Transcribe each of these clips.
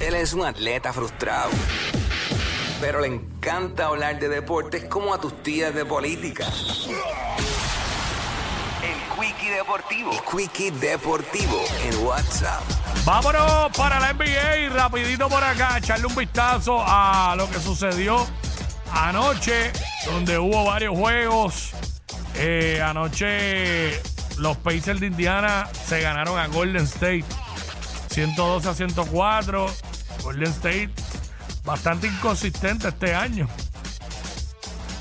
Él es un atleta frustrado, pero le encanta hablar de deportes como a tus tías de política. El Quickie Deportivo. El Quickie Deportivo en WhatsApp. Vámonos para la NBA y rapidito por acá, echarle un vistazo a lo que sucedió anoche, donde hubo varios juegos. Eh, anoche los Pacers de Indiana se ganaron a Golden State 112 a 104. Golden State bastante inconsistente este año.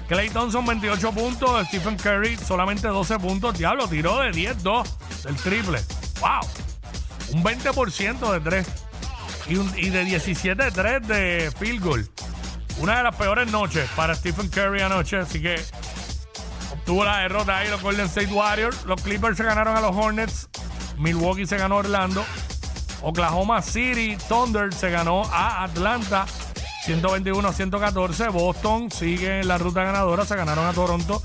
Clay Thompson 28 puntos, Stephen Curry solamente 12 puntos. Diablo, tiró de 10-2 del triple. ¡Wow! Un 20% de 3. Y, de 17-3 de field goal. Una de las peores noches para Stephen Curry anoche, así que obtuvo la derrota ahí los Golden State Warriors. Los Clippers se ganaron a los Hornets. Milwaukee se ganó a Orlando. Oklahoma City Thunder se ganó a Atlanta 121 a 114. Boston sigue en la ruta ganadora. Se ganaron a Toronto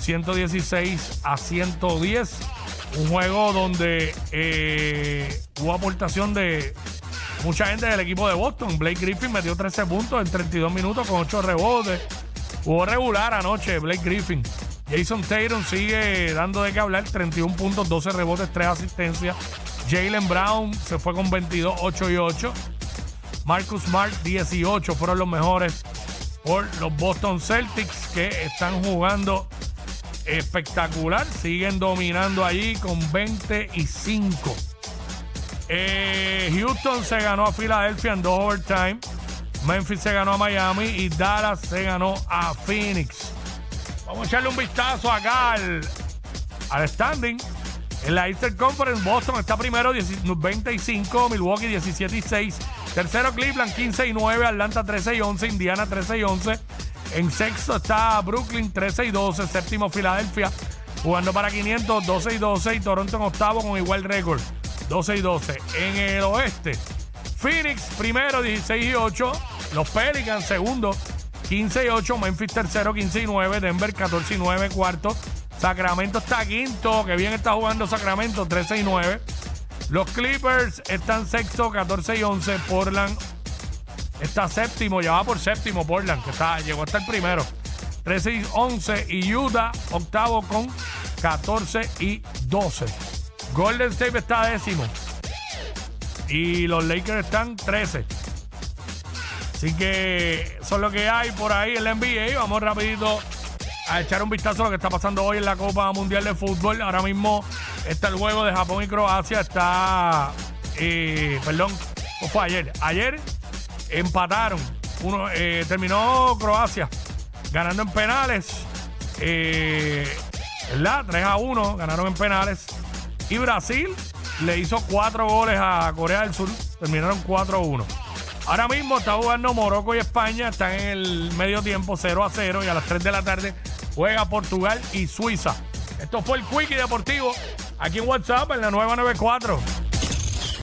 116 a 110. Un juego donde eh, hubo aportación de mucha gente del equipo de Boston. Blake Griffin metió 13 puntos en 32 minutos con 8 rebotes. Jugó regular anoche Blake Griffin. Jason Tatum sigue dando de qué hablar. 31 puntos, 12 rebotes, 3 asistencias. Jalen Brown se fue con 22, 8 y 8. Marcus Smart, 18 fueron los mejores por los Boston Celtics que están jugando espectacular. Siguen dominando allí con 25. Eh, Houston se ganó a Filadelfia en dos overtime. Memphis se ganó a Miami y Dallas se ganó a Phoenix. Vamos a echarle un vistazo acá al, al standing. En la Eastern Conference, Boston está primero 10 25, Milwaukee 17 y 6. Tercero Cleveland 15 y 9, Atlanta 13 y 11, Indiana 13 y 11. En sexto está Brooklyn 13 y 12, séptimo Filadelfia jugando para 500 12 y 12 y Toronto en octavo con igual récord 12 y 12. En el oeste, Phoenix primero 16 y 8, los Pelicans segundo 15 y 8, Memphis tercero 15 y 9, Denver 14 y 9 cuarto. Sacramento está quinto, que bien está jugando Sacramento, 13 y 9. Los Clippers están sexto, 14 y 11. Portland está séptimo, ya va por séptimo Portland, que está, llegó hasta el primero. 13 y 11. Y Utah, octavo con 14 y 12. Golden State está décimo. Y los Lakers están 13. Así que eso es lo que hay por ahí en la NBA. Vamos rapidito a echar un vistazo a lo que está pasando hoy en la Copa Mundial de Fútbol. Ahora mismo está el juego de Japón y Croacia. Está, eh, perdón, ¿o fue ayer. Ayer empataron. Uno, eh, terminó Croacia ganando en penales. Eh, ¿Verdad? 3 a 1 ganaron en penales. Y Brasil le hizo cuatro goles a Corea del Sur. Terminaron 4 a 1. Ahora mismo está jugando Morocco y España. Están en el medio tiempo 0 a 0. Y a las 3 de la tarde juega Portugal y Suiza. Esto fue el Quickie Deportivo aquí en WhatsApp en la nueva 94.